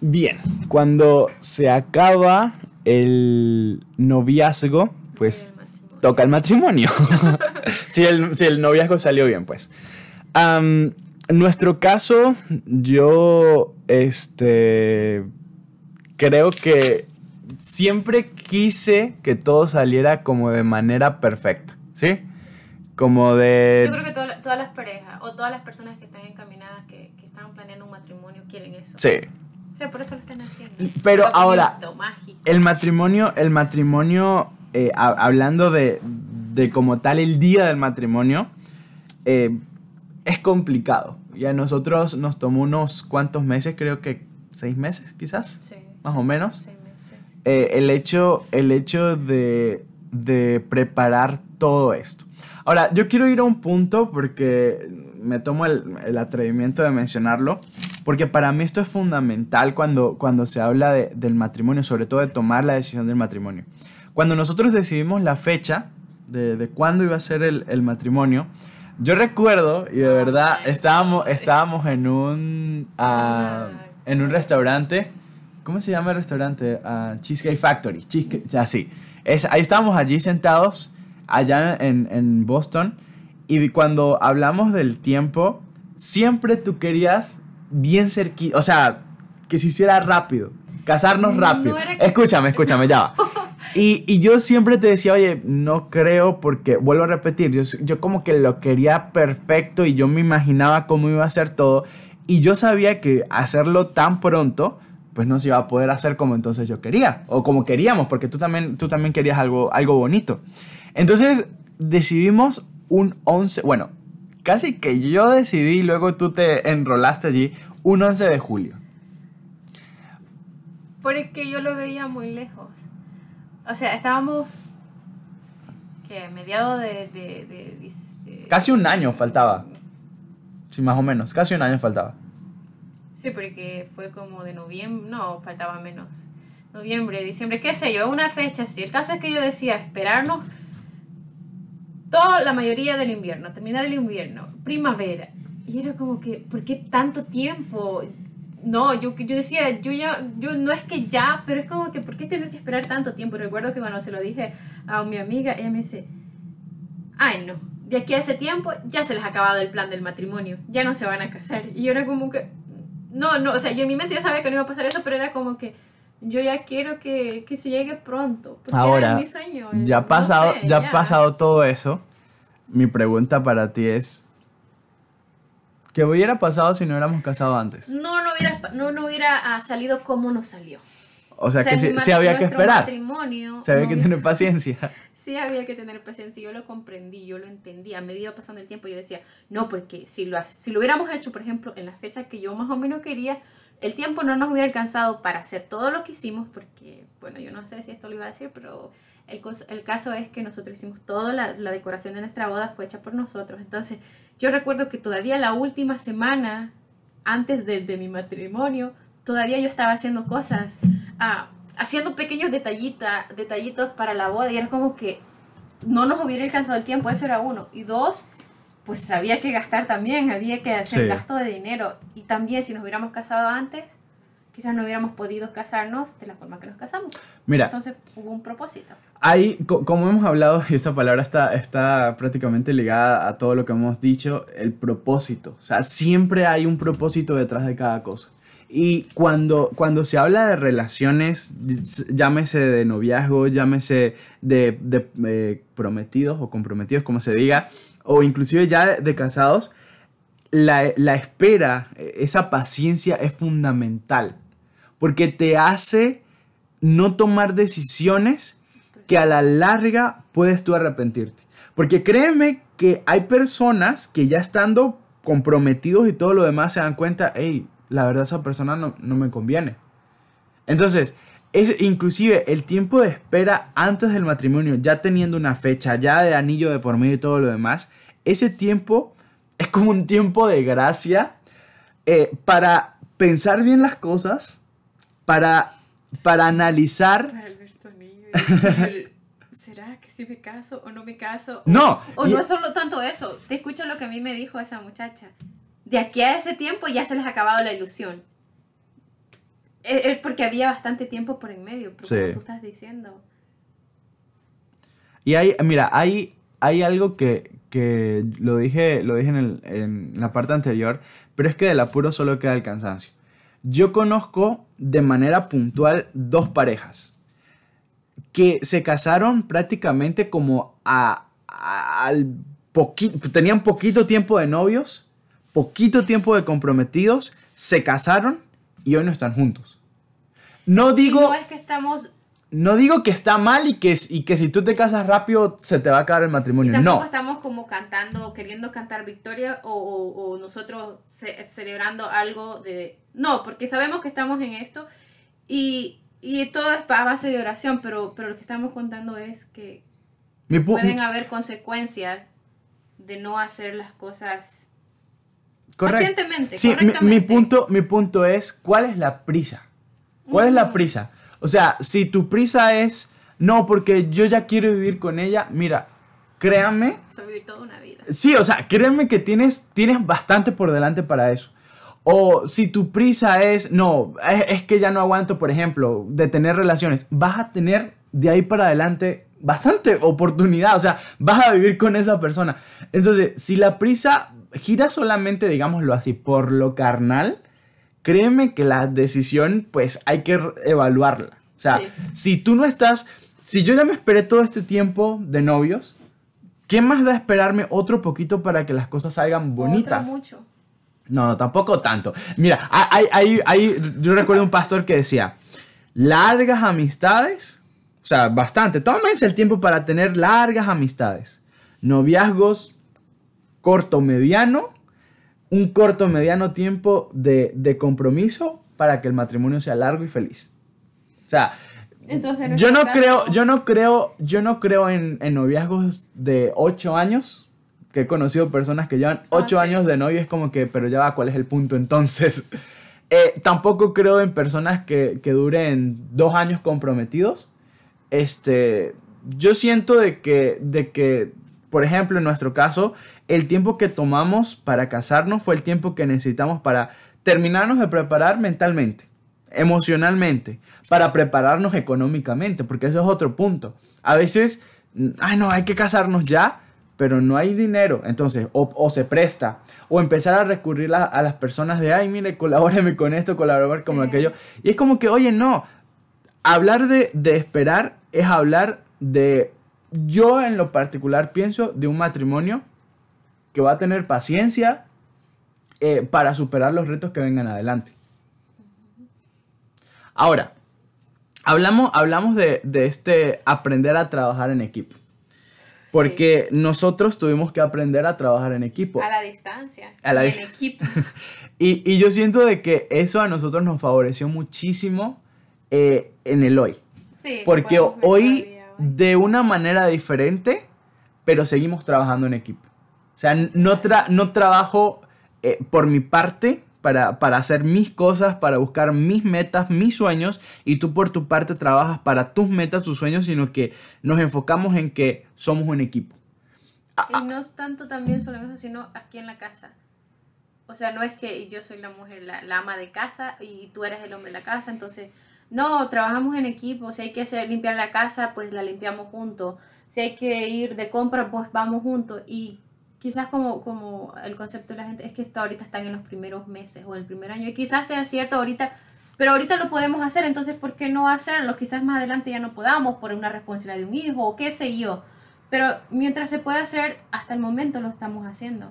Bien, cuando se acaba el noviazgo, pues toca el matrimonio. si, el, si, el, noviazgo salió bien, pues. en nuestro caso, yo, este, creo que siempre quise que todo saliera como de manera perfecta, ¿sí? Como de... Yo creo que todas las parejas o todas las personas que están encaminadas, que, que están planeando un matrimonio, quieren eso. Sí. Sea, por eso lo están haciendo. Pero ahora, el matrimonio, el matrimonio, eh, hablando de, de, como tal el día del matrimonio, eh, es complicado. Y a nosotros nos tomó unos cuantos meses, creo que seis meses quizás, sí. más o menos. Sí eh, el hecho, el hecho de, de preparar todo esto. Ahora, yo quiero ir a un punto porque me tomo el, el, atrevimiento de mencionarlo, porque para mí esto es fundamental cuando, cuando se habla de, del matrimonio, sobre todo de tomar la decisión del matrimonio. Cuando nosotros decidimos la fecha de, de cuándo iba a ser el, el, matrimonio, yo recuerdo, y de verdad, estábamos, estábamos en un, uh, en un restaurante ¿Cómo se llama el restaurante? Uh, Cheesecake Factory. Cheesecake, así. Es, ahí estábamos allí sentados, allá en, en Boston. Y cuando hablamos del tiempo, siempre tú querías bien cerquita. O sea, que se hiciera rápido. Casarnos rápido. No escúchame, escúchame, ya va. Y, y, yo siempre te decía, oye, no creo porque, vuelvo a repetir, yo, yo como que lo quería perfecto y yo me imaginaba cómo iba a ser todo. Y yo sabía que hacerlo tan pronto pues no se iba a poder hacer como entonces yo quería, o como queríamos, porque tú también, tú también querías algo, algo bonito. Entonces decidimos un 11, bueno, casi que yo decidí, luego tú te enrolaste allí, un 11 de julio. Porque yo lo veía muy lejos. O sea, estábamos, que mediados de, de, de, Casi un año faltaba. Sí, más o menos, casi un año faltaba. Sí, porque fue como de noviembre, no, faltaba menos. Noviembre, diciembre, qué sé yo, una fecha así. El caso es que yo decía esperarnos toda la mayoría del invierno, terminar el invierno, primavera. Y era como que, ¿por qué tanto tiempo? No, yo, yo decía, yo ya, yo no es que ya, pero es como que, ¿por qué tener que esperar tanto tiempo? Recuerdo que cuando se lo dije a mi amiga, ella me dice, ay no, de aquí a ese tiempo ya se les ha acabado el plan del matrimonio, ya no se van a casar. Y yo era como que, no, no, o sea, yo en mi mente yo sabía que no iba a pasar eso, pero era como que yo ya quiero que, que se llegue pronto. Ahora, mi sueño, ya ha pasado, ya, ha pasado todo eso. Mi pregunta para ti es, ¿qué hubiera pasado si no hubiéramos casado antes? No, no hubiera, no, no hubiera ah, salido como nos salió. O sea, que sí, había que esperar. Se había que tener paciencia. sí había que tener paciencia. Yo lo comprendí, yo lo entendí. A medida pasando el tiempo, yo decía, no, porque si lo, si lo hubiéramos hecho, por ejemplo, en la fecha que yo más o menos quería, el tiempo no nos hubiera alcanzado para hacer todo lo que hicimos, porque, bueno, yo no sé si esto lo iba a decir, pero el, el caso es que nosotros hicimos toda la, la decoración de nuestra boda, fue hecha por nosotros. Entonces, yo recuerdo que todavía la última semana antes de, de mi matrimonio, todavía yo estaba haciendo cosas haciendo pequeños detallita, detallitos para la boda y era como que no nos hubiera alcanzado el tiempo, eso era uno. Y dos, pues había que gastar también, había que hacer gasto de dinero. Y también si nos hubiéramos casado antes, quizás no hubiéramos podido casarnos de la forma que nos casamos. Mira. Entonces hubo un propósito. Ahí, como hemos hablado, y esta palabra está, está prácticamente ligada a todo lo que hemos dicho, el propósito. O sea, siempre hay un propósito detrás de cada cosa. Y cuando, cuando se habla de relaciones, llámese de noviazgo, llámese de, de eh, prometidos o comprometidos, como se diga, o inclusive ya de, casados, la, la, espera, esa paciencia es fundamental, porque te hace no tomar decisiones que a la larga puedes tú arrepentirte. Porque créeme que hay personas que ya estando comprometidos y todo lo demás se dan cuenta, hey, la verdad esa persona no, me conviene. Entonces, es inclusive el tiempo de espera antes del matrimonio, ya teniendo una fecha, ya de anillo de por medio y todo lo demás, ese tiempo es como un tiempo de gracia eh, para pensar bien las cosas, para, para analizar... ¿Será que si me caso o no me caso? No. O, no es solo tanto eso. Te escucho lo que a mí me dijo esa muchacha de aquí a ese tiempo ya se les ha acabado la ilusión. Es porque había bastante tiempo por en medio, pero como tú estás diciendo. Y hay, mira, hay, hay algo que, que lo dije, lo dije en, en, la parte anterior, pero es que del apuro solo queda el cansancio. Yo conozco de manera puntual dos parejas que se casaron prácticamente como a, al poquito, tenían poquito tiempo de novios, poquito tiempo de comprometidos, se casaron y hoy no están juntos. No digo... no es que estamos no digo que está mal y que, y que si tú te casas rápido se te va a acabar el matrimonio. Y no. estamos como cantando, queriendo cantar victoria o, o, nosotros celebrando algo de... No, porque sabemos que estamos en esto y, y todo es a base de oración, pero, pero lo que estamos contando es que pueden haber consecuencias de no hacer las cosas pacientemente. Sí, mi, punto, mi punto es, ¿cuál es la prisa? ¿Cuál es la prisa? O sea, si tu prisa es, no, porque yo ya quiero vivir con ella, mira, créame. Vivir toda una vida. Sí, o sea, créeme que tienes, tienes bastante por delante para eso. O si tu prisa es, no, es, que ya no aguanto, por ejemplo, de tener relaciones, vas a tener de ahí para adelante bastante oportunidad, o sea, vas a vivir con esa persona. Entonces, si la prisa gira solamente, digámoslo así, por lo carnal, créeme que la decisión, pues hay que evaluarla. O sea, si tú no estás, si yo ya me esperé todo este tiempo de novios, ¿qué más da esperarme otro poquito para que las cosas salgan bonitas? Otro mucho. No, tampoco tanto. Mira, hay, hay, hay, yo recuerdo un pastor que decía, largas amistades, o sea, bastante, tómense el tiempo para tener largas amistades. Noviazgos corto, mediano un corto, mediano tiempo de, compromiso para que el matrimonio sea largo y feliz. O sea, yo no creo, yo no creo, yo no creo en, noviazgos de 8 años. Que he conocido personas que llevan 8 ah, años de novio, es como que, pero ya va, ¿cuál es el punto entonces? Eh, tampoco creo en personas que, que duren 2 años comprometidos. Este, yo siento de que, de que por ejemplo, en nuestro caso, el tiempo que tomamos para casarnos fue el tiempo que necesitamos para terminarnos de preparar mentalmente, emocionalmente, para prepararnos económicamente, porque ese es otro punto. A veces, ay no, hay que casarnos ya, pero no hay dinero. Entonces, o, se presta, o empezar a recurrir a, las personas de, ay, mire, colabóreme con esto, colaborar con aquello. Y es como que, oye, no, hablar de, de esperar es hablar de yo en lo particular pienso de un matrimonio que va a tener paciencia eh, para superar los retos que vengan adelante. Ahora, hablamos, hablamos de, este aprender a trabajar en equipo. Porque nosotros tuvimos que aprender a trabajar en equipo. A la distancia. A la y en equipo. y, yo siento de que eso a nosotros nos favoreció muchísimo eh, en el hoy. Sí, porque hoy de una manera diferente, pero seguimos trabajando en equipo. O sea, no, no trabajo eh, por mi parte para, hacer mis cosas, para buscar mis metas, mis sueños, y tú por tu parte trabajas para tus metas, tus sueños, sino que nos enfocamos en que somos un equipo. Y no es tanto también solo eso, sino aquí en la casa. O sea, no es que yo soy la mujer, la, la ama de casa, y tú eres el hombre de la casa, entonces no, trabajamos en equipo, si hay que hacer, limpiar la casa, pues la limpiamos juntos, si hay que ir de compra, pues vamos juntos y quizás como, como el concepto de la gente es que esto ahorita están en los primeros meses o en el primer año y quizás sea cierto ahorita, pero ahorita lo podemos hacer, entonces ¿por qué no hacerlo? Quizás más adelante ya no podamos por una responsabilidad de un hijo o qué sé yo, pero mientras se puede hacer, hasta el momento lo estamos haciendo.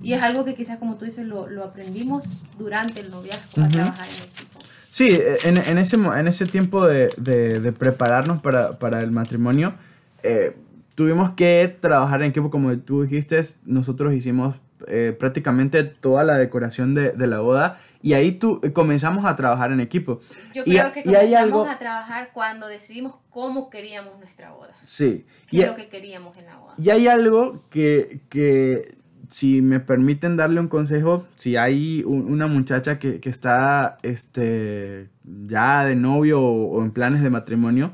Y es algo que quizás como tú dices lo, lo aprendimos durante el noviazgo, a trabajar en equipo. Sí, en, en, ese, en ese tiempo de, de, prepararnos para, para, el matrimonio, eh, tuvimos que trabajar en equipo, como tú dijiste, nosotros hicimos eh, prácticamente toda la decoración de, de, la boda y ahí tú, eh, comenzamos a trabajar en equipo. Yo creo que comenzamos a trabajar cuando decidimos cómo queríamos nuestra boda. Sí. ¿Qué es lo que queríamos en la boda? Y hay algo que, que si me permiten darle un consejo, si hay una muchacha que, está este, ya de novio o, en planes de matrimonio,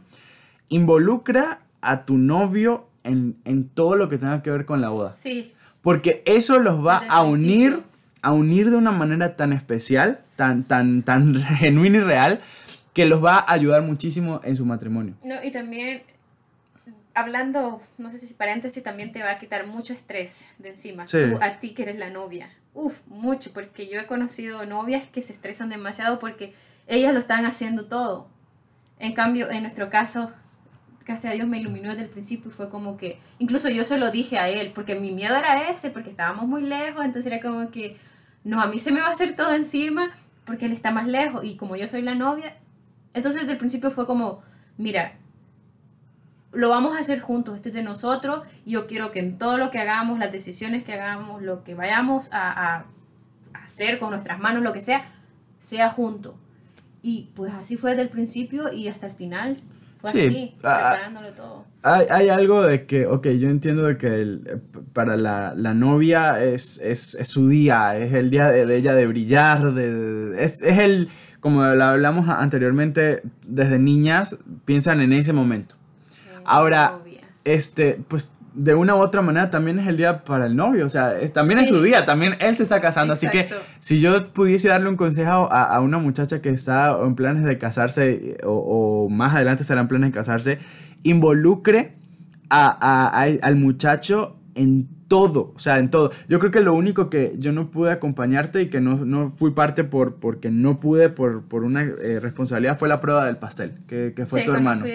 involucra a tu novio en, todo lo que tenga que ver con la boda. Sí. Porque eso los va a unir a unir de una manera tan especial, tan, tan, tan genuina y real, que los va a ayudar muchísimo en su matrimonio. No, y también, hablando, no sé si paréntesis, también te va a quitar mucho estrés de encima. Sí. Tú, a ti que eres la novia. Uf, mucho, porque yo he conocido novias que se estresan demasiado porque ellas lo están haciendo todo. En cambio, en nuestro caso, gracias a Dios me iluminó desde el principio y fue como que, incluso yo se lo dije a él, porque mi miedo era ese, porque estábamos muy lejos, entonces era como que, no, a mí se me va a hacer todo encima porque él está más lejos y como yo soy la novia, entonces desde el principio fue como, mira, lo vamos a hacer juntos, esto es de nosotros, y yo quiero que en todo lo que hagamos, las decisiones que hagamos, lo que vayamos a, a hacer con nuestras manos, lo que sea, sea junto. Y pues así fue desde el principio y hasta el final. Fue Sí, así, ah, preparándolo todo. Hay, hay algo de que, ok, yo entiendo de que el- eh, para la, la novia es, es, es su día, es el día de, de ella de brillar, de, es, es el, como lo hablamos anteriormente, desde niñas piensan en ese momento. Ahora, Novia. este, pues de una u otra manera también es el día para el novio, o sea, es- también es su día, también él se está casando, así que si yo pudiese darle un consejo a, a una muchacha que está en planes de casarse o, o más adelante estará en planes de casarse, involucre a- a- al muchacho en todo, o sea, en todo. Yo creo que lo único que yo no pude acompañarte y que no, no fui parte por, porque no pude por, por una eh, responsabilidad fue la prueba del pastel, que, que fue Sí, tu hermano. fui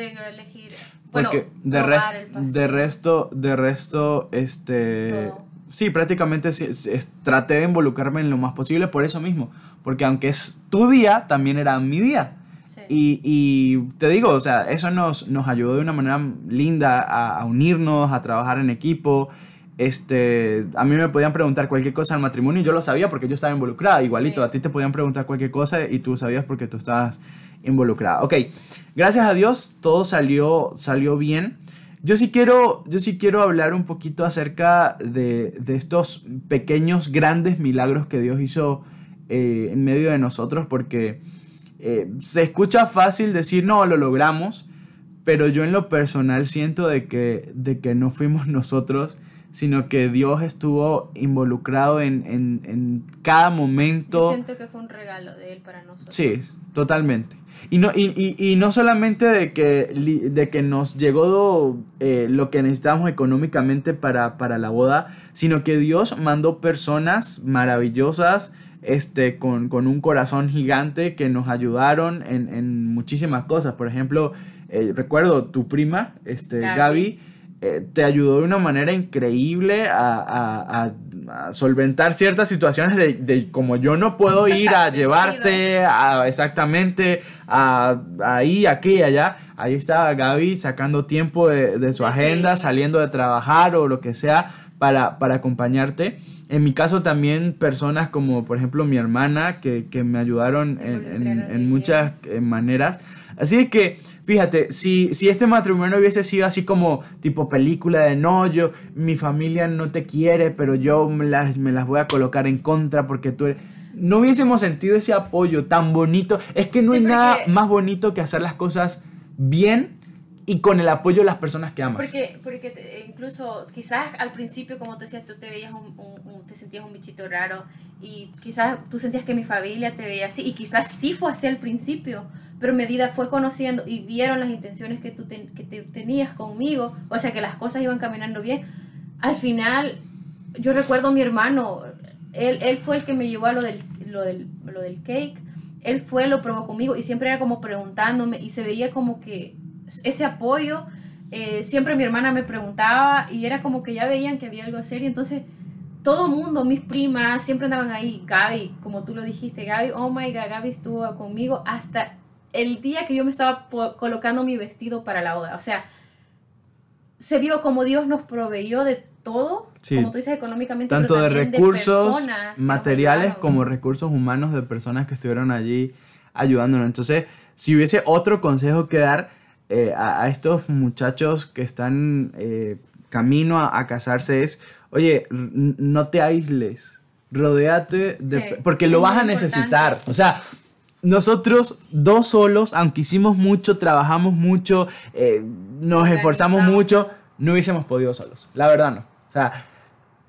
bueno, Porque de, probar res- el pastel. de resto, de resto, este... Todo. Sí, prácticamente sí, sí, es- traté de involucrarme en lo más posible por eso mismo. Porque aunque es tu día, también era mi día. Sí. Y, y te digo, o sea, eso nos, nos ayudó de una manera linda a, a unirnos, a trabajar en equipo. Este, a mí me podían preguntar cualquier cosa al matrimonio y yo lo sabía porque yo estaba involucrada. Igualito, Sí. a ti te podían preguntar cualquier cosa y tú sabías porque tú estabas involucrada. Ok, gracias a Dios todo salió, salió bien. Yo sí quiero, yo sí quiero hablar un poquito acerca de, de estos pequeños, grandes milagros que Dios hizo eh, en medio de nosotros porque eh, se escucha fácil decir, no, lo logramos, pero yo en lo personal siento de que, de que no fuimos nosotros, sino que Dios estuvo involucrado en, en- en cada Yo momento. siento que fue un regalo de él para nosotros. Sí, totalmente. Y no, y, y- y no solamente de que, de que nos llegó eh, lo que necesitábamos económicamente para, para la boda, sino que Dios mandó personas maravillosas este, con, con un corazón gigante que nos ayudaron en, en muchísimas cosas. Por ejemplo, eh, recuerdo tu prima, este, Gaby. Gaby, eh, te ayudó de una manera increíble a, a- a- a solventar ciertas situaciones de, de como yo no puedo ir a llevarte a- exactamente a, ahí, aquí, allá. Ahí estaba Gaby sacando tiempo de, de su agenda, sí. saliendo de trabajar o lo que sea para, para acompañarte. En mi caso también personas como por ejemplo mi hermana que, que me ayudaron en, en- en muchas eh, maneras. Así que, fíjate, si, si este matrimonio hubiese sido así como tipo película de no, yo, mi familia no te quiere, pero yo me las, me las voy a colocar en contra porque tú eres... No hubiésemos sentido ese apoyo tan bonito. Es que no Sí, hay nada más bonito que hacer las cosas bien y con el apoyo de las personas que amas. Porque, porque te- incluso quizás al principio, como tú decías, tú te veías un, un- un- te sentías un bichito raro y quizás tú sentías que mi familia te veía así y quizás sí fue así al principio, pero medida fue conociendo y vieron las intenciones que tú que te- tenías conmigo, o sea que las cosas iban caminando bien, al final yo recuerdo a mi hermano, él, él fue el que me llevó a lo del, lo del, lo del cake, él fue, lo probó conmigo y siempre era como preguntándome y se veía como que ese apoyo, eh, siempre mi hermana me preguntaba y era como que ya veían que había algo serio, entonces todo mundo, mis primas, siempre andaban ahí, Gaby, como tú lo dijiste, Gaby, oh my god, Gaby estuvo conmigo hasta el día que yo me estaba colocando mi vestido para la boda, o sea, se vio como Dios nos proveyó de todo, Sí. como tú dices, económicamente, tanto pero de recursos materiales como recursos humanos de personas que estuvieron allí ayudándonos. Entonces, si hubiese otro consejo que dar eh, a, a estos muchachos que están eh, camino a, a casarse es, oye, no te aísles, rodéate de... Sí, porque lo vas a necesitar. importante. O sea, nosotros dos solos, aunque hicimos mucho, trabajamos mucho, eh, nos esforzamos mucho, no hubiésemos podido solos. La verdad no. O sea,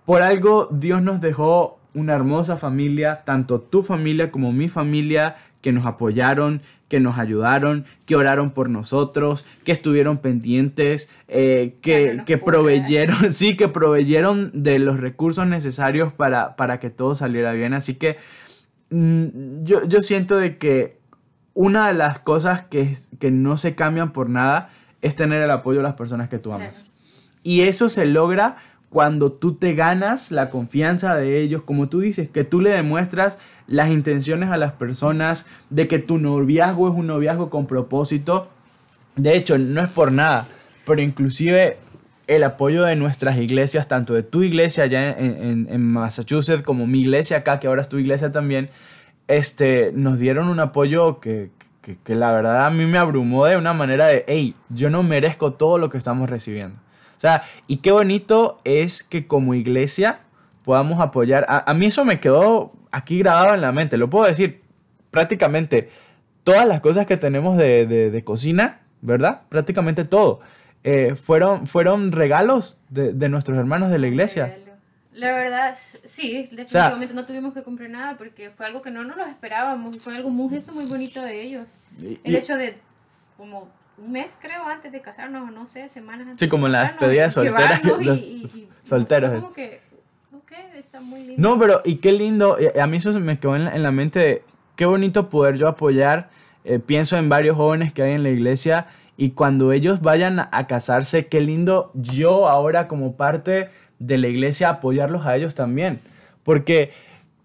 por algo Dios nos dejó una hermosa familia, tanto tu familia como mi familia, que nos apoyaron, que nos ayudaron, que oraron por nosotros, que estuvieron pendientes, eh, que, que proveyeron, sí, que proveyeron de los recursos necesarios para, para que todo saliera bien. Así que yo, yo, siento de que una de las cosas que, que, no se cambian por nada es tener el apoyo de las personas que tú amas. Y eso se logra cuando tú te ganas la confianza de ellos, como tú dices, que tú le demuestras las intenciones a las personas, de que tu noviazgo es un noviazgo con propósito. De hecho, no es por nada, pero inclusive el apoyo de nuestras iglesias, tanto de tu iglesia allá en, Massachusetts como mi iglesia acá, que ahora es tu iglesia también, este, nos dieron un apoyo que, que la verdad a mí me abrumó de una manera de, hey, yo no merezco todo lo que estamos recibiendo. O sea, y qué bonito es que como iglesia podamos apoyar. A, mí eso me quedó aquí grabado en la mente, lo puedo decir prácticamente todas las cosas que tenemos de, cocina, ¿verdad? Prácticamente todo. Eh, fueron, fueron regalos de, nuestros hermanos de la iglesia. La verdad, sí, definitivamente no tuvimos que comprar nada porque fue algo que no nos lo esperábamos, fue algo muy, gesto muy bonito de ellos. El hecho de como un mes, creo, antes de casarnos, no sé, semanas antes. Sí, como en la despedida de solteras. Y, solteros. Como que, ok, está muy lindo. No, pero, y qué lindo, a mí eso se me quedó en la, mente de qué bonito poder yo apoyar. Eh, pienso en varios jóvenes que hay en la iglesia y cuando ellos vayan a casarse, qué lindo yo ahora como parte de la iglesia apoyarlos a ellos también. Porque,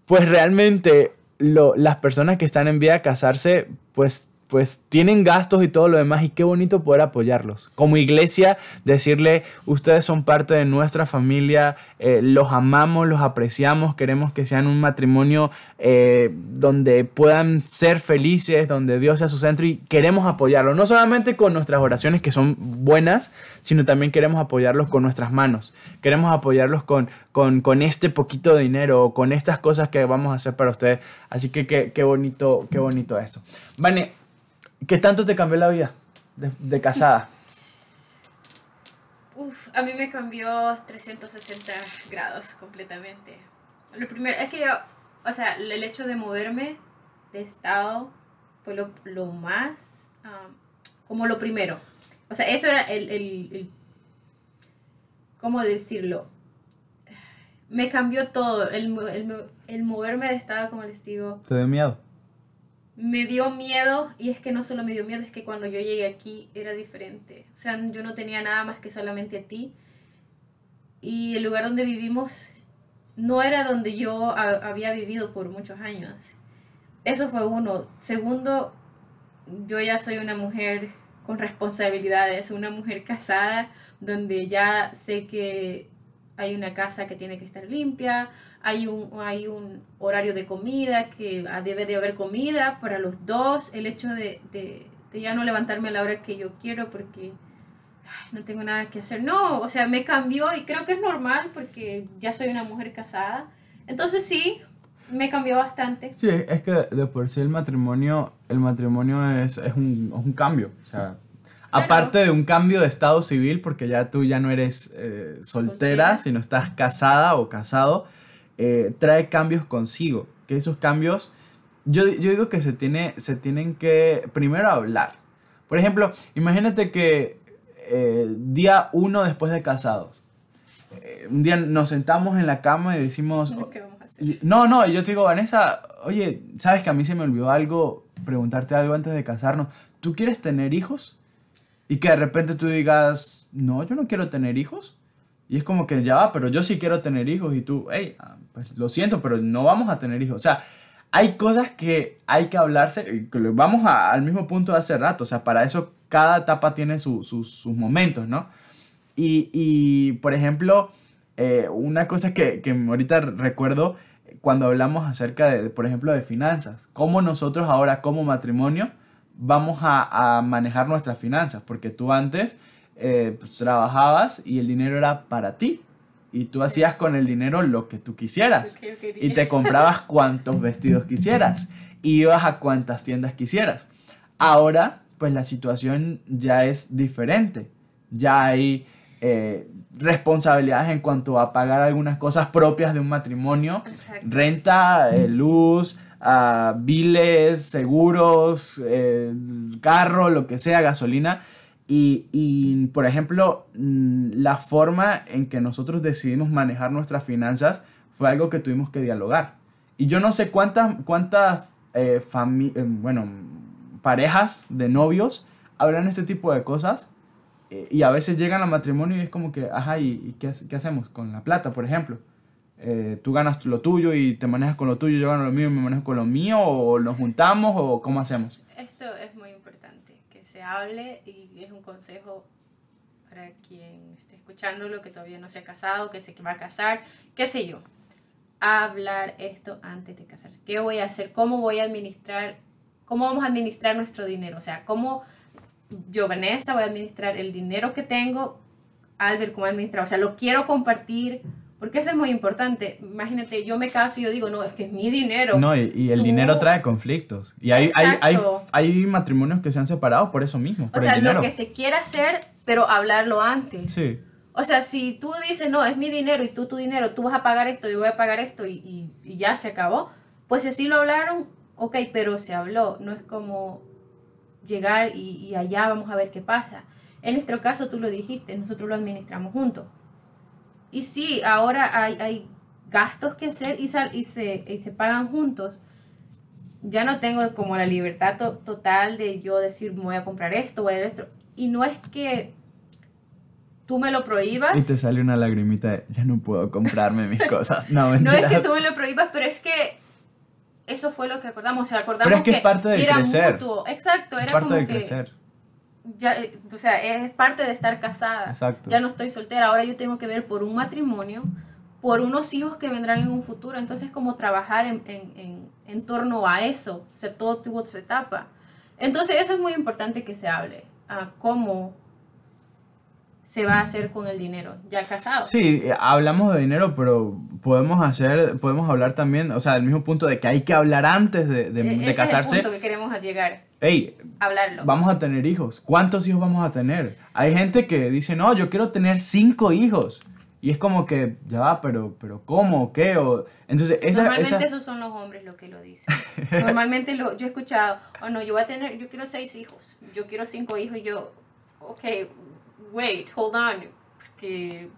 pues realmente, lo, las personas que están en vía a casarse, pues pues tienen gastos y todo lo demás y qué bonito poder apoyarlos. Como iglesia, decirle, ustedes son parte de nuestra familia, eh, los amamos, los apreciamos, queremos que sean un matrimonio eh, donde puedan ser felices, donde Dios sea su centro y queremos apoyarlos, no solamente con nuestras oraciones que son buenas, sino también queremos apoyarlos con nuestras manos, queremos apoyarlos con, con, este poquito de dinero o con estas cosas que vamos a hacer para ustedes. Así que qué, bonito, qué bonito eso. Vane, ¿Qué tanto te cambió la vida de, casada? Uf, a mí me cambió 360 grados completamente. Lo primero es que yo, o sea, el hecho de moverme de estado fue lo, más, como lo primero. O sea, eso era el, el, el, ¿cómo decirlo? Me cambió todo, el, el, moverme de estado, como les digo. ¿Te dio miedo? Me dio miedo y es que no solo me dio miedo, es que cuando yo llegué aquí era diferente. O sea, yo no tenía nada más que solamente a ti. Y el lugar donde vivimos no era donde yo había vivido por muchos años. Eso fue uno. Segundo, yo ya soy una mujer con responsabilidades, una mujer casada, donde ya sé que hay una casa que tiene que estar limpia, hay un, hay un horario de comida, que debe de haber comida para los dos, el hecho de, de, ya no levantarme a la hora que yo quiero porque no tengo nada que hacer. No, o sea, me cambió y creo que es normal porque ya soy una mujer casada. Entonces sí, me cambió bastante. Sí, es que de por sí el matrimonio, el matrimonio es, es, un, es un cambio. O sea, aparte de un cambio de estado civil, porque ya tú ya no eres eh, soltera, sino estás casada o casado, eh, trae cambios consigo. Que esos cambios, yo, yo digo que se, tiene, se tienen que primero hablar. Por ejemplo, imagínate que eh, día uno después de casados, eh, un día nos sentamos en la cama y decimos... No, no, yo te digo, Vanessa, oye, ¿sabes que a mí se me olvidó algo, preguntarte algo antes de casarnos? ¿Tú quieres tener hijos? Y que de repente tú digas, no, yo no quiero tener hijos. Y es como que ya va, pero yo sí quiero tener hijos y tú, hey, ah, pues lo siento, pero no vamos a tener hijos. O sea, hay cosas que hay que hablarse, que vamos al mismo punto de hace rato, o sea, para eso cada etapa tiene sus momentos, ¿no? Y, y por ejemplo, eh, una cosa que, que ahorita recuerdo cuando hablamos acerca de, por ejemplo, de finanzas, cómo nosotros ahora como matrimonio vamos a, a manejar nuestras finanzas, porque tú antes eh, pues, trabajabas y el dinero era para ti. Y tú hacías con el dinero lo que tú quisieras. y te comprabas cuantos vestidos quisieras. Y ibas a cuantas tiendas quisieras. Ahora, pues la situación ya es diferente. Ya hay, eh, responsabilidades en cuanto a pagar algunas cosas propias de un matrimonio, Exacto. renta, eh, luz, biles, seguros, carro, lo que sea, gasolina. Y, y, por ejemplo, mm, la forma en que nosotros decidimos manejar nuestras finanzas fue algo que tuvimos que dialogar. Y yo no sé cuántas, cuántas eh, eh, bueno, parejas de novios hablan este tipo de cosas eh, y a veces llegan al matrimonio y es como que, ajá, ¿y, y qué, qué hacemos con la plata, por ejemplo? Eh, tú ganas lo tuyo y te manejas con lo tuyo, yo gano lo mío y me manejo con lo mío, o nos juntamos, o cómo hacemos. Esto es muy importante, hable y es un consejo para quien esté escuchándolo, que todavía no se ha casado, que se va a casar, qué sé yo. Hablar esto antes de casarse. ¿Qué voy a hacer? ¿Cómo voy a administrar? ¿Cómo vamos a administrar nuestro dinero? O sea, ¿cómo yo, Vanessa, voy a administrar el dinero que tengo? Albert, ¿cómo administrar? O sea, lo quiero compartir, porque eso es muy importante. Imagínate, yo me caso y yo digo, no, es que es mi dinero. No, y, y el Tú- dinero trae conflictos. Y hay, hay, hay, hay matrimonios que se han separado por eso mismo, O por sea, el dinero. lo que se quiera hacer, pero hablarlo antes. Sí, O sea, si tú dices, no, es mi dinero y tú tu dinero, tú vas a pagar esto, yo voy a pagar esto y, y- y ya se acabó, pues si así lo hablaron, ok, pero se habló, no es como llegar y, y allá vamos a ver qué pasa. En nuestro caso, tú lo dijiste, nosotros lo administramos juntos. Y sí, ahora hay, hay gastos que hacer y, sal- y, se, y se pagan juntos. Ya no tengo como la libertad to- total de yo decir, me voy a comprar esto, voy a hacer esto. Y no es que tú me lo prohíbas. y te sale una lagrimita de, ya no puedo comprarme mis cosas. No, No es que tú me lo prohíbas, pero es que eso fue lo que acordamos. O sea, acordamos Pero es que es parte del era crecer. mutuo. Exacto, era Es parte como que crecer. Ya, eh, o sea, es parte de estar casada. Exacto. Ya no estoy soltera, ahora yo tengo que ver por un matrimonio, por unos hijos que vendrán en un futuro. Entonces, como trabajar en, en, en, en torno a eso, o sea, todo tuvo su etapa. Entonces, eso es muy importante que se hable, a cómo se va a hacer con el dinero, ya casado. Sí, hablamos de dinero, pero podemos hacer, podemos hablar también, o sea, del mismo punto de que hay que hablar antes de, de- E- de ese es casarse. el punto que queremos llegar, Ey, hablarlo. vamos a tener hijos. ¿Cuántos hijos vamos a tener? Hay gente que dice, no, yo quiero tener cinco hijos. Y es como que, ya va, pero, pero ¿cómo? ¿Qué? O, entonces, esa, Normalmente esa, esos son los hombres los que lo dicen. Normalmente lo, yo he escuchado, oh no, yo voy a tener, yo quiero seis hijos, yo quiero cinco hijos, y yo, ok, wait, hold on, porque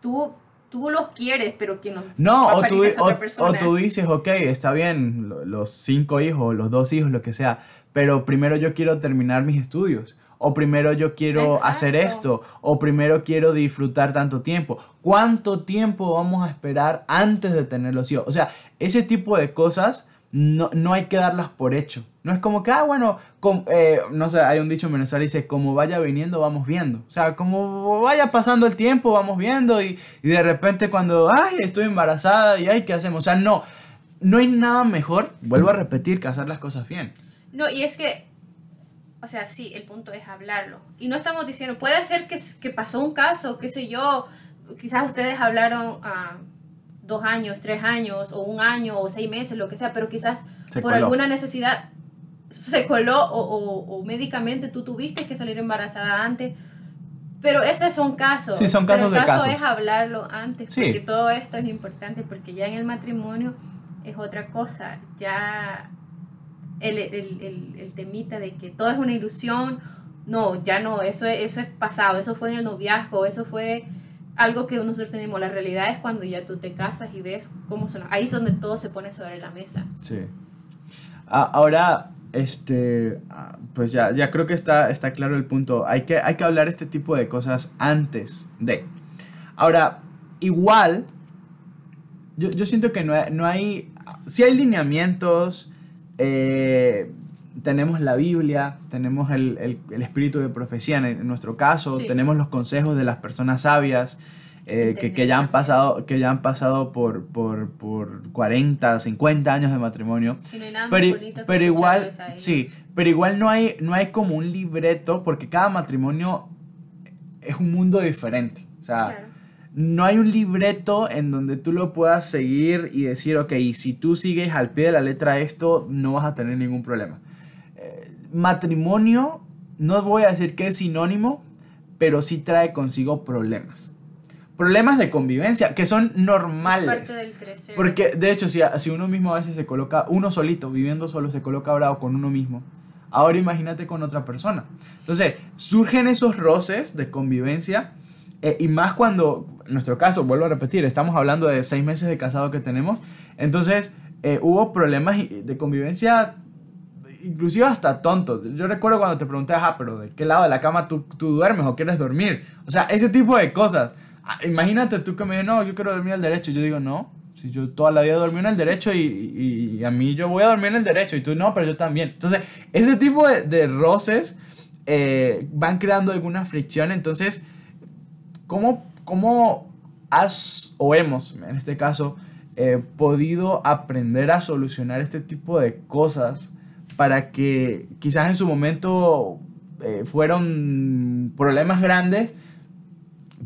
tú, tú los quieres, pero los No, a o tú, o, o tú dices, ok, está bien, lo- los cinco hijos, los dos hijos, lo que sea, pero primero yo quiero terminar mis estudios, o primero yo quiero Exacto. hacer esto, o primero quiero disfrutar tanto tiempo. ¿Cuánto tiempo vamos a esperar antes de tener los hijos? O sea, ese tipo de cosas no, no hay que darlas por hecho. No es como que, ah, bueno, eh, no sé, hay un dicho en Venezuela que dice, como vaya viniendo, vamos viendo. O sea, como vaya pasando el tiempo, vamos viendo y, y de repente cuando, ay, estoy embarazada y ay, ¿qué hacemos? O sea, no, no hay nada mejor, vuelvo a repetir, que hacer las cosas bien. No, y es que, o sea, sí, el punto es hablarlo. Y no estamos diciendo, puede ser que, que pasó un caso, qué sé yo, quizás ustedes hablaron ah, dos años, tres años, o un año, o seis meses, lo que sea, pero quizás Se por coló. alguna necesidad se coló o, o- o médicamente tú tuviste que salir embarazada antes. Pero esos son casos. Sí, son Pero casos el de caso casos. es hablarlo antes, Sí. porque todo esto es importante, porque ya en el matrimonio es otra cosa. Ya el, el, el, el temita de que todo es una ilusión, no, ya no, eso es, eso es pasado, eso fue en el noviazgo, eso fue algo que nosotros tenemos. La realidad es cuando ya tú te casas y ves cómo son. Ahí es donde todo se pone sobre la mesa. Sí. Ah, ahora, este, ah, pues ya, ya creo que está, está claro el punto. Hay que, hay que hablar este tipo de cosas antes de. Ahora, igual, yo, yo siento que no no hay, sí hay lineamientos, eh, tenemos la Biblia, tenemos el, el- el espíritu de profecía en, nuestro caso, Sí. tenemos los consejos de las personas sabias. eh, que, que ya han pasado, que ya han pasado por, por, por 40, 50 años de matrimonio. Y no hay nada Pero, pero igual, sí, pero igual no hay, no hay como un libreto porque cada matrimonio es un mundo diferente. O sea, Claro. No hay un libreto en donde tú lo puedas seguir y decir, ok, si tú sigues al pie de la letra esto, no vas a tener ningún problema. Eh, matrimonio, no voy a decir que es sinónimo, pero sí trae consigo problemas. problemas de convivencia que son normales. Parte del crecer. Porque de hecho, si, si uno mismo a veces se coloca, uno solito, viviendo solo, se coloca bravo con uno mismo, ahora imagínate con otra persona. Entonces, surgen esos roces de convivencia eh, y más cuando, en nuestro caso, vuelvo a repetir, estamos hablando de seis meses de casado que tenemos, entonces eh, hubo problemas de convivencia inclusive hasta tontos. Yo recuerdo cuando te pregunté, ajá, pero ¿de qué lado de la cama tú, tú duermes o quieres dormir? O sea, ese tipo de cosas. Ah, imagínate tú que me dices, no, yo quiero dormir al derecho. Yo digo, no, si yo toda la vida dormí en el derecho y, y, a mí yo voy a dormir en el derecho y tú no, pero yo también. Entonces, ese tipo de, de roces eh, van creando alguna fricción. Entonces, ¿cómo, ¿cómo has o hemos, en este caso, eh, podido aprender a solucionar este tipo de cosas? para que quizás en su momento eh, fueron problemas grandes,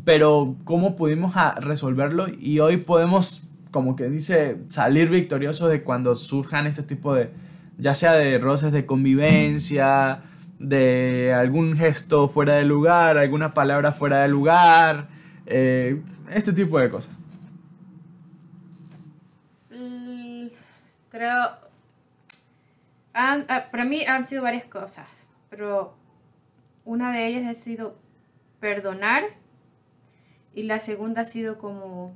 pero cómo pudimos resolverlo y hoy podemos, como que dice, salir victoriosos de cuando surjan este tipo de, ya sea de roces de convivencia, de algún gesto fuera de lugar, alguna palabra fuera de lugar, eh, este tipo de cosas. Mm, creo, Ah, para mí han sido varias cosas, pero una de ellas ha sido perdonar y la segunda ha sido como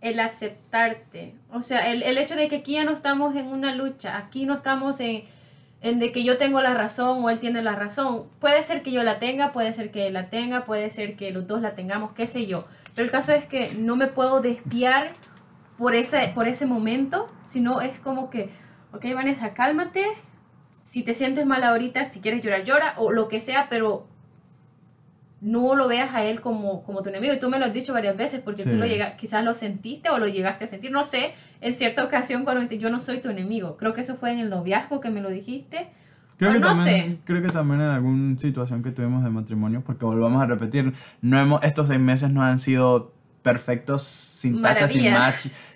el aceptarte. O sea, el, hecho de que aquí ya no estamos en una lucha, aquí no estamos en, en de que yo tengo la razón o él tiene la razón. Puede ser que yo la tenga, puede ser que él la tenga, puede ser que los dos la tengamos, qué sé yo. Pero el caso es que no me puedo desviar por ese, por ese momento, sino es como que, ok, Vanessa, cálmate, si te sientes mal ahorita, si quieres llorar, llora, o lo que sea, pero no lo veas a él como, como tu enemigo. Y tú me lo has dicho varias veces, porque tú lo llega, quizás lo sentiste o lo llegaste a sentir, no sé, en cierta ocasión cuando yo no soy tu enemigo. Creo que eso fue en el noviazgo que me lo dijiste. Creo que, no también, sé. creo que también en alguna situación que tuvimos de matrimonio, porque volvamos a repetir, no hemos, estos seis meses no han sido perfectos, sin tacha, sin,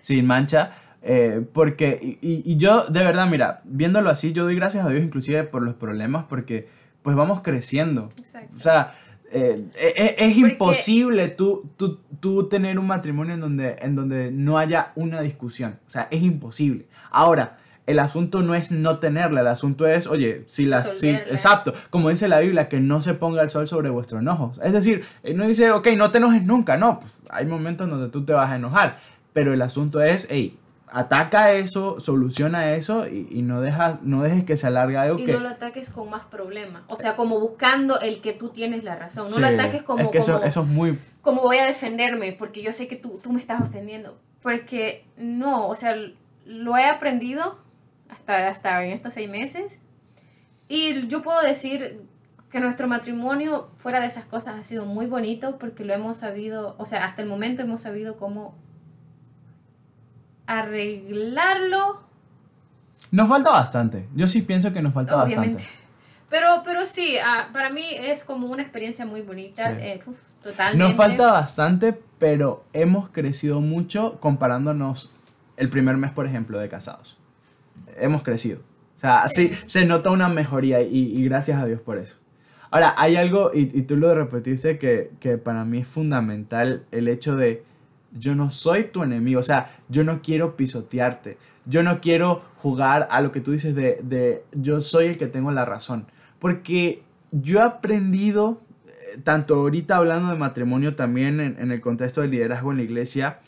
sin mancha. Eh, porque, y, yo de verdad, mira, viéndolo así, yo doy gracias a Dios inclusive por los problemas porque pues vamos creciendo. O sea, eh, e, e, es, imposible tú, tú, tú, tener un matrimonio en donde, en donde no haya una discusión. O sea, es imposible. Ahora, el asunto no es no tenerla, el asunto es, oye, si la... Si, exacto, como dice la Biblia, que no se ponga el sol sobre vuestro enojo. Es decir, eh, no dice, ok, no te enojes nunca, no, pues, hay momentos donde tú te vas a enojar, pero el asunto es, hey, ataca eso, soluciona eso y, no, dejas, no dejes que se alargue algo y que... no lo ataques con más problemas, o sea, como buscando el que tú tienes la razón, no lo ataques como... Es que eso, eso, es muy... Como voy a defenderme, porque yo sé que tú, tú me estás ofendiendo, porque no, o sea, lo he aprendido hasta, hasta en estos seis meses. Y yo puedo decir que nuestro matrimonio, fuera de esas cosas, ha sido muy bonito porque lo hemos sabido, o sea, hasta el momento hemos sabido cómo arreglarlo. Nos falta bastante. Yo sí pienso que nos falta bastante. Pero, pero sí, ah, para mí es como una experiencia muy bonita. Eh, totalmente. Nos falta bastante, pero hemos crecido mucho comparándonos el primer mes, por ejemplo, de casados hemos crecido. O sea, sí, se nota una mejoría y, gracias a Dios por eso. Ahora, hay algo, y, tú lo repetiste, que, que, para mí es fundamental, el hecho de yo no soy tu enemigo, o sea, yo no quiero pisotearte, yo no quiero jugar a lo que tú dices de, de yo soy el que tengo la razón, porque yo he aprendido, eh, tanto ahorita hablando de matrimonio, también en, el contexto del liderazgo en la iglesia,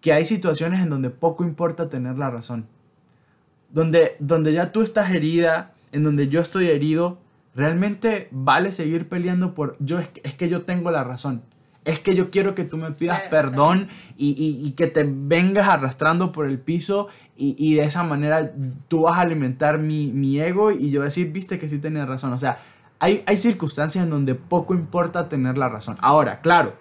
que hay situaciones en donde poco importa tener la razón. Donde, donde ya tú estás herida, en donde yo estoy herido, realmente vale seguir peleando por yo es que, yo tengo la razón. Es que yo quiero que tú me pidas perdón y, que te vengas arrastrando por el piso y, de esa manera tú vas a alimentar mi, ego y yo decir, viste que sí tenía razón. O sea, hay, hay circunstancias en donde poco importa tener la razón. Ahora, claro,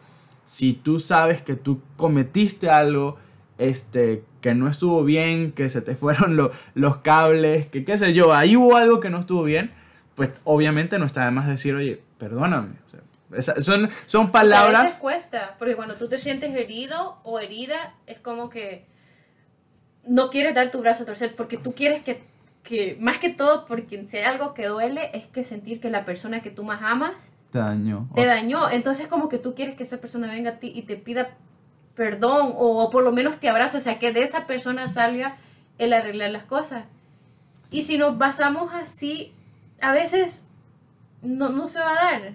si tú sabes que tú cometiste algo, este, que no estuvo bien, que se te fueron los cables, que qué sé yo, ahí hubo algo que no estuvo bien, pues obviamente no está de más decir, oye, perdóname. Son, son palabras... a veces cuesta, porque cuando tú te sientes herido o herida, es como que no quieres dar tu brazo a torcer, porque tú quieres que, que más que todo, porque si hay algo que duele, es que sentir que la persona que tú más amas Te dañó. te dañó. Entonces como que tú quieres que esa persona venga a ti y te pida perdón o, por lo menos te abrace, o sea, que de esa persona salga el arreglar las cosas. Y si nos basamos así, a veces no, no se va a dar.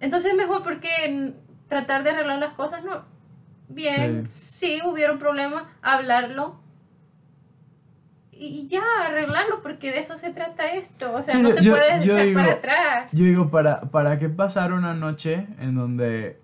Entonces mejor porque tratar de arreglar las cosas, no. Bien, sí, hubieron problemas, hablarlo, y ya arreglarlo porque de eso se trata esto. O sea, no te puedes echar para atrás. Yo digo, ¿para, ¿para qué pasar una noche en donde,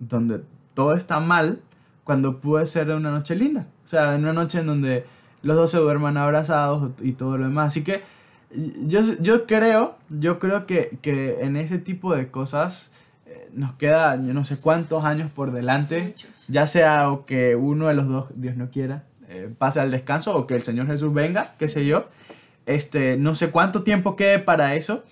donde todo está mal cuando puede ser una noche linda? O sea, una noche en donde los dos se duerman abrazados y todo lo demás. Así que yo, yo creo, yo creo que, que en ese tipo de cosas eh, nos queda yo no sé cuántos años por delante, ya sea o que uno de los dos, Dios no quiera, eh, pase al descanso o que el Señor Jesús venga, qué sé yo. Este, no sé cuánto tiempo quede para eso,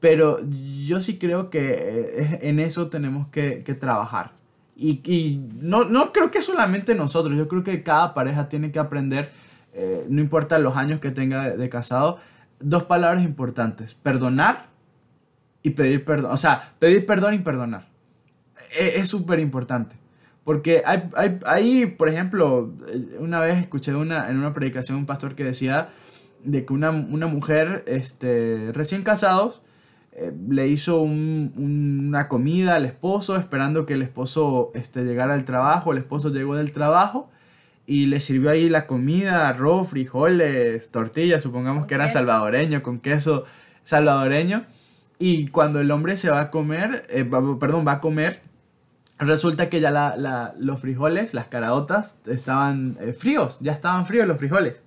pero yo sí creo que eh, en eso tenemos que, trabajar. Y, y, no, no creo que solamente nosotros, yo creo que cada pareja tiene que aprender, eh, no importa los años que tenga de, casado, dos palabras importantes, perdonar y pedir perdón. O sea, pedir perdón y perdonar. E, es súper importante. Porque hay, hay, hay, por ejemplo, una vez escuché una, en una predicación un pastor que decía de que una, una mujer este, recién casados eh, le hizo una comida al esposo esperando que el esposo este, llegara al trabajo, el esposo llegó del trabajo y le sirvió ahí la comida, arroz, frijoles, tortillas, supongamos que era salvadoreño, con queso salvadoreño. Y cuando el hombre se va a comer, eh, perdón, va a comer, resulta que ya la, los frijoles, las caraotas, estaban eh, fríos, ya estaban fríos los frijoles.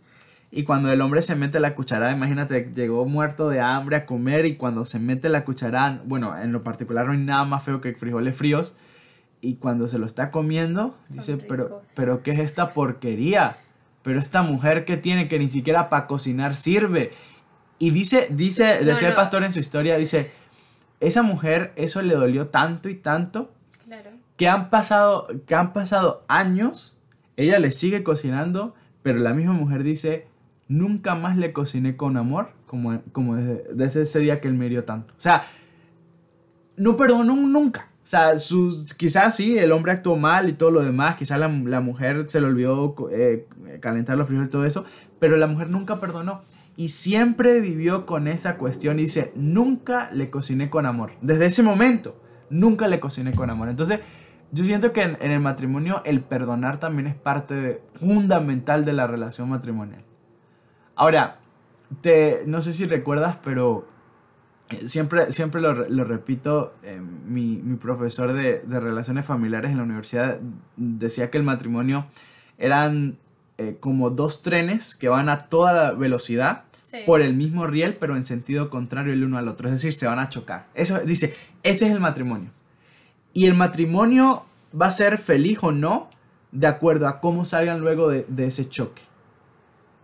Y cuando el hombre se mete la cucharada, imagínate, llegó muerto de hambre a comer y cuando se mete la cucharada, bueno, en lo particular no hay nada más feo que frijoles fríos. Y cuando se lo está comiendo, dice, pero, pero ¿qué es esta porquería? Pero esta mujer que tiene que ni siquiera para cocinar sirve. Y dice, dice, decía el pastor en su historia, dice, esa mujer eso le dolió tanto y tanto que han pasado, que han pasado años, ella le sigue cocinando, pero la misma mujer dice, nunca más le cociné con amor como, como desde, ese día que él me dio tanto. O sea, no perdonó nunca. O sea, quizás sí, el hombre actuó mal y todo lo demás, quizás la, mujer se le olvidó eh, calentar los frijoles y todo eso, pero la mujer nunca perdonó. Y siempre vivió con esa cuestión y dice, nunca le cociné con amor. Desde ese momento, nunca le cociné con amor. Entonces, yo siento que en, el matrimonio el perdonar también es parte fundamental de la relación matrimonial. Ahora, te, no sé si recuerdas, pero siempre, siempre lo, repito, eh, mi, profesor de, relaciones familiares en la universidad decía que el matrimonio eran eh, como dos trenes que van a toda velocidad por el mismo riel, pero en sentido contrario el uno al otro. Es decir, se van a chocar. Eso dice, ese es el matrimonio. Y el matrimonio va a ser feliz o no de acuerdo a cómo salgan luego de, ese choque.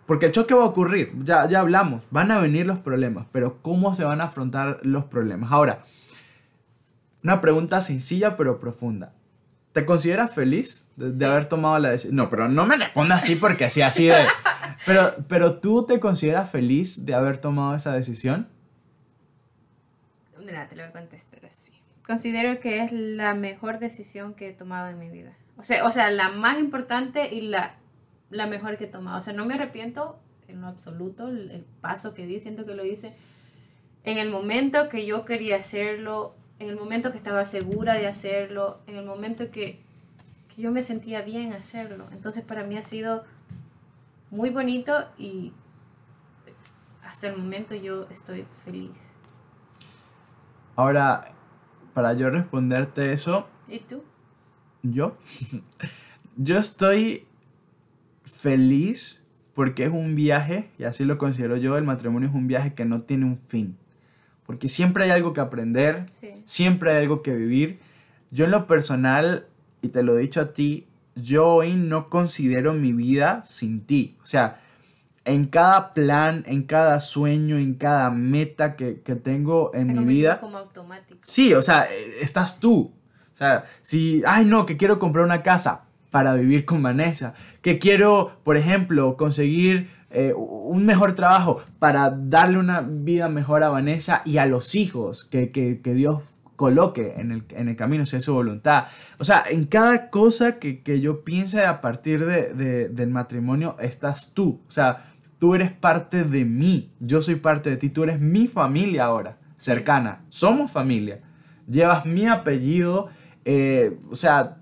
Porque el choque va a ocurrir, ya, ya hablamos, van a venir los problemas, pero ¿cómo se van a afrontar los problemas? Ahora, una pregunta sencilla pero profunda. ¿Te consideras feliz de, haber tomado la decisión? No, pero no me respondas así porque así, así de... Pero, pero tú te consideras feliz de haber tomado esa decisión? Mira, te lo voy a contestar así considero que es la mejor decisión que he tomado en mi vida. O sea, o sea la más importante y la, la mejor que he tomado. O sea, no me arrepiento en lo absoluto. El, paso que di, siento que lo hice en el momento que yo quería hacerlo, en el momento que estaba segura de hacerlo, en el momento que, que yo me sentía bien hacerlo. Entonces para mí ha sido muy bonito y hasta el momento yo estoy feliz. Ahora, para yo responderte eso. ¿Y tú? Yo. yo estoy feliz porque es un viaje, y así lo considero yo, el matrimonio es un viaje que no tiene un fin. Porque siempre hay algo que aprender, siempre hay algo que vivir. Yo en lo personal, y te lo he dicho a ti, yo hoy no considero mi vida sin ti. O sea, en cada plan, en cada sueño, en cada meta que, tengo en mi vida. Como automático. Sí, o sea, eh, estás tú. O sea, si, ay no, que quiero comprar una casa para vivir con Vanessa, que quiero, por ejemplo, conseguir eh, un mejor trabajo para darle una vida mejor a Vanessa y a los hijos que, que Dios coloque en el, en el camino, si es su voluntad. O sea, en cada cosa que, que yo piense a partir de, de, del matrimonio, estás tú. O sea, tú eres parte de mí, yo soy parte de ti, tú eres mi familia ahora, cercana, somos familia. Llevas mi apellido, eh, o sea,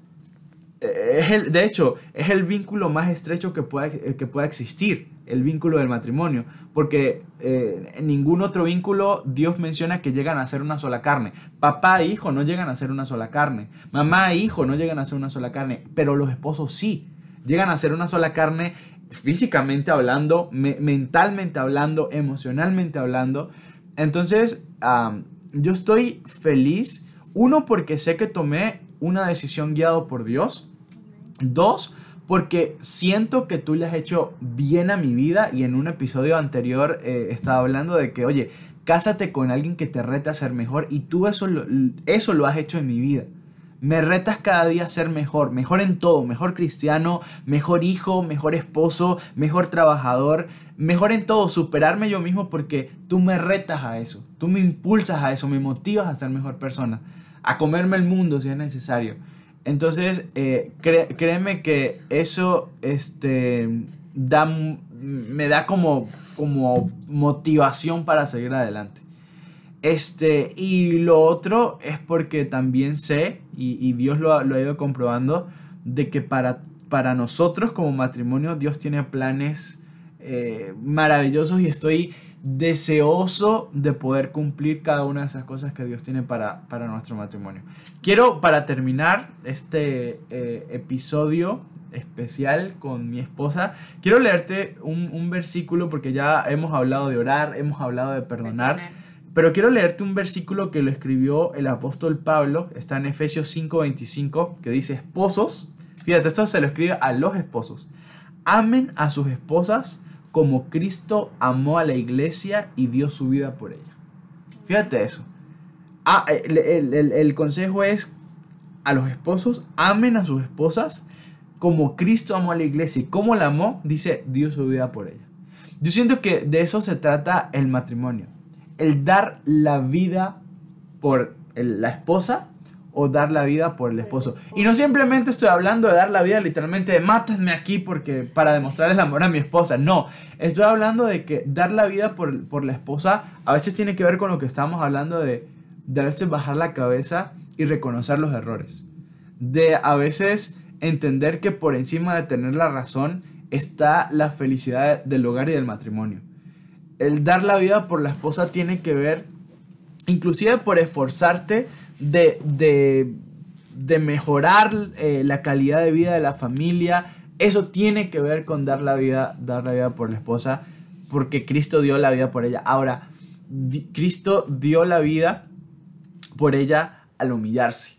es el, de hecho, es el vínculo más estrecho que pueda, que pueda existir el vínculo del matrimonio, porque eh, en ningún otro vínculo Dios menciona que llegan a ser una sola carne. Papá e hijo no llegan a ser una sola carne. Mamá e hijo no llegan a ser una sola carne, pero los esposos sí. Llegan a ser una sola carne físicamente hablando, mentalmente hablando, emocionalmente hablando. Entonces, yo estoy feliz, uno, porque sé que tomé una decisión guiado por Dios. Dos, porque siento que tú le has hecho bien a mi vida y en un episodio anterior eh, estaba hablando de que, oye, cásate con alguien que te reta a ser mejor y tú eso lo, eso lo has hecho en mi vida. Me retas cada día a ser mejor, mejor en todo, mejor cristiano, mejor hijo, mejor esposo, mejor trabajador, mejor en todo, superarme yo mismo porque tú me retas a eso, tú me impulsas a eso, me motivas a ser mejor persona, a comerme el mundo si es necesario. Entonces, eh, créeme que eso este, da, me da como, como motivación para seguir adelante. Este, y lo otro es porque también sé, y, Dios lo, ha ido comprobando, de que para, para nosotros como matrimonio Dios tiene planes eh, maravillosos y estoy deseoso de poder cumplir cada una de esas cosas que Dios tiene para, para nuestro matrimonio. Quiero, para terminar este eh, episodio especial con mi esposa, quiero leerte un, versículo porque ya hemos hablado de orar, hemos hablado de perdonar, pero quiero leerte un versículo que lo escribió el apóstol Pablo, está en Efesios 5:25, que dice, esposos, fíjate, esto se lo escribe a los esposos, amen a sus esposas como Cristo amó a la iglesia y dio su vida por ella. Fíjate eso. Ah, el, consejo es a los esposos, amen a sus esposas como Cristo amó a la iglesia. ¿Y cómo la amó? Dice, dio su vida por ella. Yo siento que de eso se trata el matrimonio. El dar la vida por la esposa o dar la vida por el esposo. Y no simplemente estoy hablando de dar la vida literalmente de mátenme aquí porque para demostrar el amor a mi esposa. No, estoy hablando de que dar la vida por, por la esposa a veces tiene que ver con lo que estamos hablando de, de a veces bajar la cabeza y reconocer los errores. De a veces entender que por encima de tener la razón está la felicidad del hogar y del matrimonio. El dar la vida por la esposa tiene que ver inclusive por esforzarte de, mejorar eh, la calidad de vida de la familia. Eso tiene que ver con dar la vida, dar la vida por la esposa, porque Cristo dio la vida por ella. Ahora, Cristo dio la vida por ella al humillarse.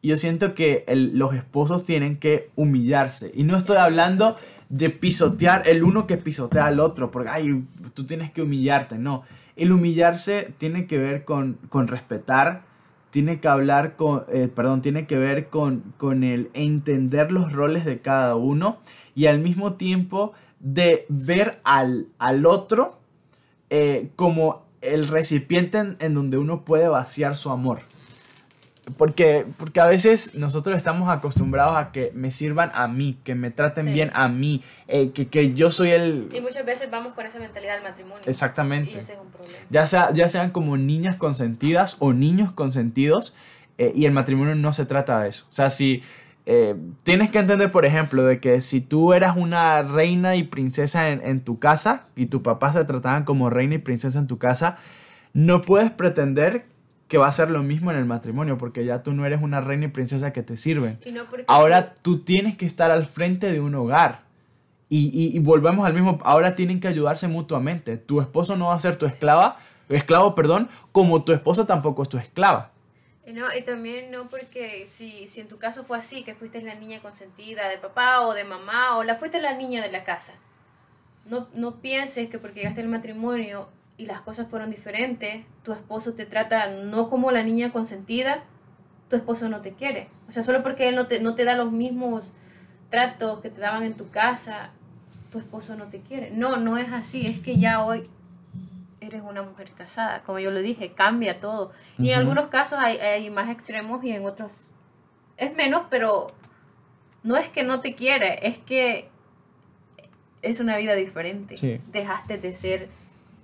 Y yo siento que los esposos tienen que humillarse. Y no estoy hablando de pisotear el uno que pisotea al otro, porque ay, tú tienes que humillarte. No, el humillarse tiene que ver con, con respetar, tiene que hablar con, eh, perdón, tiene que ver con, con el entender los roles de cada uno y al mismo tiempo de ver al, al otro eh, como el recipiente en, donde uno puede vaciar su amor. Porque, porque a veces nosotros estamos acostumbrados a que me sirvan a mí, que me traten bien a mí, eh, que, que, yo soy el... Y muchas veces vamos con esa mentalidad del matrimonio. Exactamente. Y ese es un problema. Ya, sea, ya sean como niñas consentidas o niños consentidos, eh, y el matrimonio no se trata de eso. O sea, si eh, tienes que entender, por ejemplo, de que si tú eras una reina y princesa en, en tu casa y tu papá se trataban como reina y princesa en tu casa, no puedes pretender que va a ser lo mismo en el matrimonio, porque ya tú no eres una reina y princesa que te sirven. ahora tú tienes que estar al frente de un hogar. Y, volvemos al mismo, ahora tienen que ayudarse mutuamente. Tu esposo no va a ser tu esclava, esclavo, perdón, como tu esposa tampoco es tu esclava. No, y también no porque si, si en tu caso fue así, que fuiste la niña consentida de papá o de mamá, o la fuiste la niña de la casa, no, no pienses que porque llegaste al matrimonio y las cosas fueron diferentes, tu esposo te trata no como la niña consentida, tu esposo no te quiere. O sea, solo porque él no te, no te da los mismos tratos que te daban en tu casa, tu esposo no te quiere. No, no es así, es que ya hoy eres una mujer casada. Como yo lo dije, cambia todo. Y en algunos casos hay, hay, más extremos y en otros es menos, pero no es que no te quiere, es que es una vida diferente. Dejaste de ser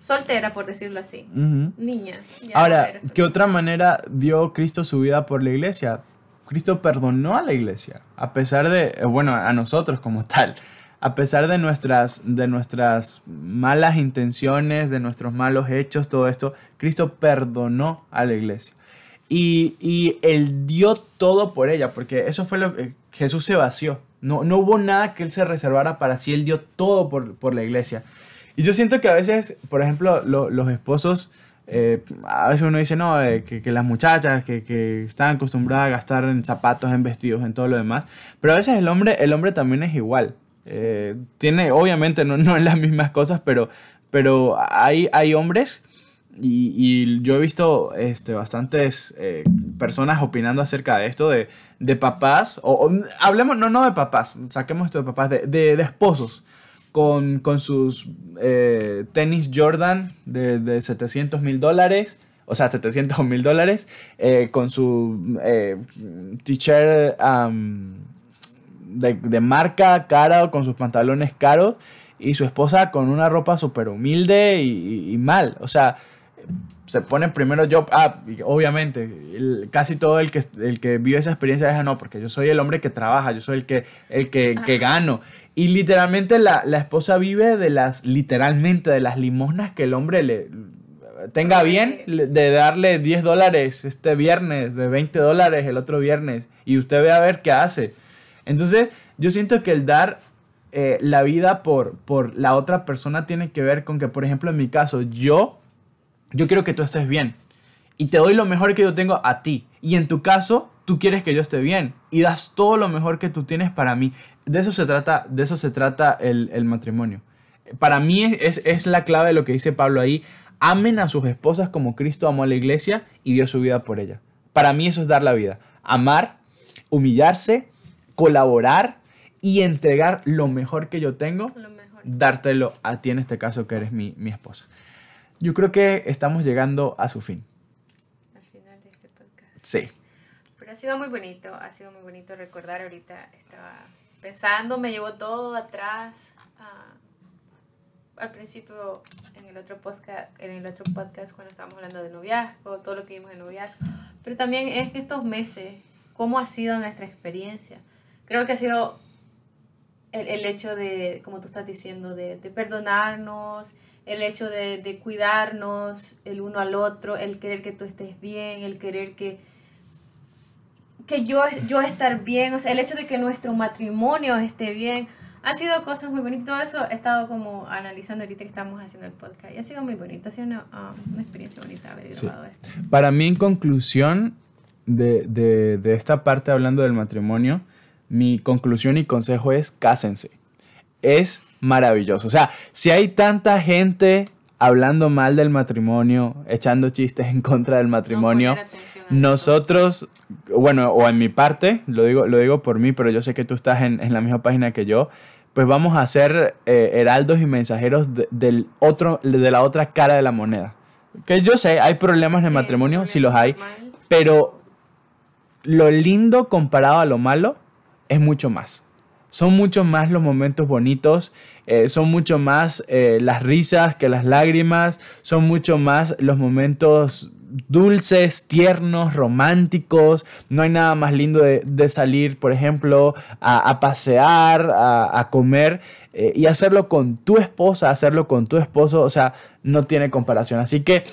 soltera, por decirlo así. Niña. Ahora, ¿qué otra manera dio Cristo su vida por la iglesia? Cristo perdonó a la iglesia, a pesar de, eh, bueno, a nosotros como tal, a pesar de nuestras, de nuestras malas intenciones, de nuestros malos hechos, todo esto, Cristo perdonó a la iglesia. Y, y Él dio todo por ella, porque eso fue lo que Jesús se vació. No, no hubo nada que Él se reservara para sí, Él dio todo por, por la iglesia. Y yo siento que a veces, por ejemplo, los esposos, eh, a veces uno dice, no, eh, que, que, las muchachas que, que, están acostumbradas a gastar en zapatos, en vestidos, en todo lo demás. Pero a veces el hombre, el hombre también es igual. Eh, tiene, obviamente, no, no en las mismas cosas, pero, pero hay, hay hombres y, y, yo he visto este, bastantes personas opinando acerca de esto, de, de papás, o, hablemos, no, no de papás, saquemos esto de papás, de, de, de esposos con, con sus eh, tenis Jordan de, de 700 mil dólares, o sea, 700 mil dólares, eh, con su eh, t-shirt de, de, marca cara, con sus pantalones caros, y su esposa con una ropa súper humilde y, y, mal. O sea, se pone primero yo, ah, obviamente, casi todo el que, el que vive esa experiencia dice, no, porque yo soy el hombre que trabaja, yo soy el que, el que, que gano. Y literalmente la, la, esposa vive de las, literalmente, de las limosnas que el hombre le tenga bien, de darle 10 dólares este viernes, de 20 dólares el otro viernes, y usted ve a ver qué hace. Entonces, yo siento que el dar eh, la vida por, por la otra persona tiene que ver con que, por ejemplo, en mi caso, yo yo quiero que tú estés bien. Y te doy lo mejor que yo tengo a ti. Y en tu caso, tú quieres que yo esté bien. Y das todo lo mejor que tú tienes para mí. De eso se trata, de eso se trata el, matrimonio. Para mí es, es la clave de lo que dice Pablo ahí. Amen a sus esposas como Cristo amó a la iglesia y dio su vida por ella. Para mí eso es dar la vida. Amar, humillarse, colaborar y entregar lo mejor que yo tengo, dártelo a ti en este caso que eres mi, mi esposa yo creo que estamos llegando a su fin. Al final de este podcast. Sí. Pero ha sido muy bonito, ha sido muy bonito recordar ahorita, estaba pensando, me llevó todo atrás. al principio, en el, otro podcast, en el otro podcast, cuando estábamos hablando de noviazgo, todo lo que vimos en noviazgo, pero también en estos meses, cómo ha sido nuestra experiencia. Creo que ha sido el, el hecho de, como tú estás diciendo, de, de perdonarnos, el hecho de, de, cuidarnos el uno al otro, el querer que tú estés bien, el querer que, que yo, yo estar bien, o sea, el hecho de que nuestro matrimonio esté bien. Ha sido cosas muy bonitas, todo eso he estado como analizando ahorita que estamos haciendo el podcast y ha sido muy bonito, ha sido una, um, una experiencia bonita haber grabado esto. Para mí, en conclusión de, de, de esta parte hablando del matrimonio, mi conclusión y consejo es cásense es maravilloso. O sea, si hay tanta gente hablando mal del matrimonio, echando chistes en contra del matrimonio, nosotros, bueno, o en mi parte, lo digo, lo digo por mí, pero yo sé que tú estás en, la misma página que yo, pues vamos a ser eh, heraldos y mensajeros de, del otro, de la otra cara de la moneda. Que yo sé, hay problemas en el matrimonio, sí los hay, pero lo lindo comparado a lo malo es mucho más. Son mucho más los momentos bonitos, eh, son mucho más eh, las risas que las lágrimas, son mucho más los momentos dulces, tiernos, románticos. No hay nada más lindo de, salir, por ejemplo, a, pasear, a, comer eh, y hacerlo con tu esposa, hacerlo con tu esposo. O sea, no tiene comparación. Así que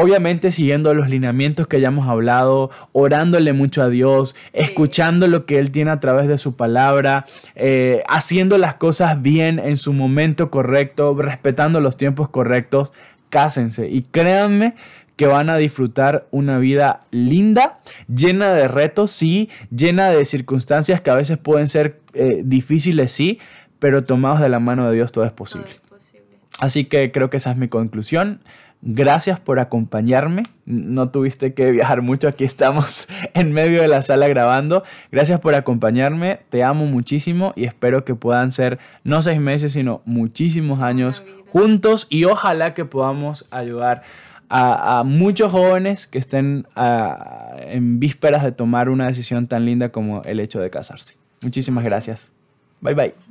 obviamente siguiendo los lineamientos que ya hemos hablado, orándole mucho a Dios, escuchando lo que Él tiene a través de su palabra, eh, haciendo las cosas bien en su momento correcto, respetando los tiempos correctos, cásense y créanme que van a disfrutar una vida linda, llena de retos, sí, llena de circunstancias que a veces pueden ser eh, difíciles, sí, pero tomados de la mano de Dios todo es posible. Todo es posible. Así que creo que esa es mi conclusión Gracias por acompañarme. No tuviste que viajar mucho, aquí estamos en medio de la sala grabando. Gracias por acompañarme, te amo muchísimo y espero que puedan ser no seis meses, sino muchísimos años juntos y ojalá que podamos ayudar a, muchos jóvenes que estén en vísperas de tomar una decisión tan linda como el hecho de casarse. Muchísimas gracias. Bye bye.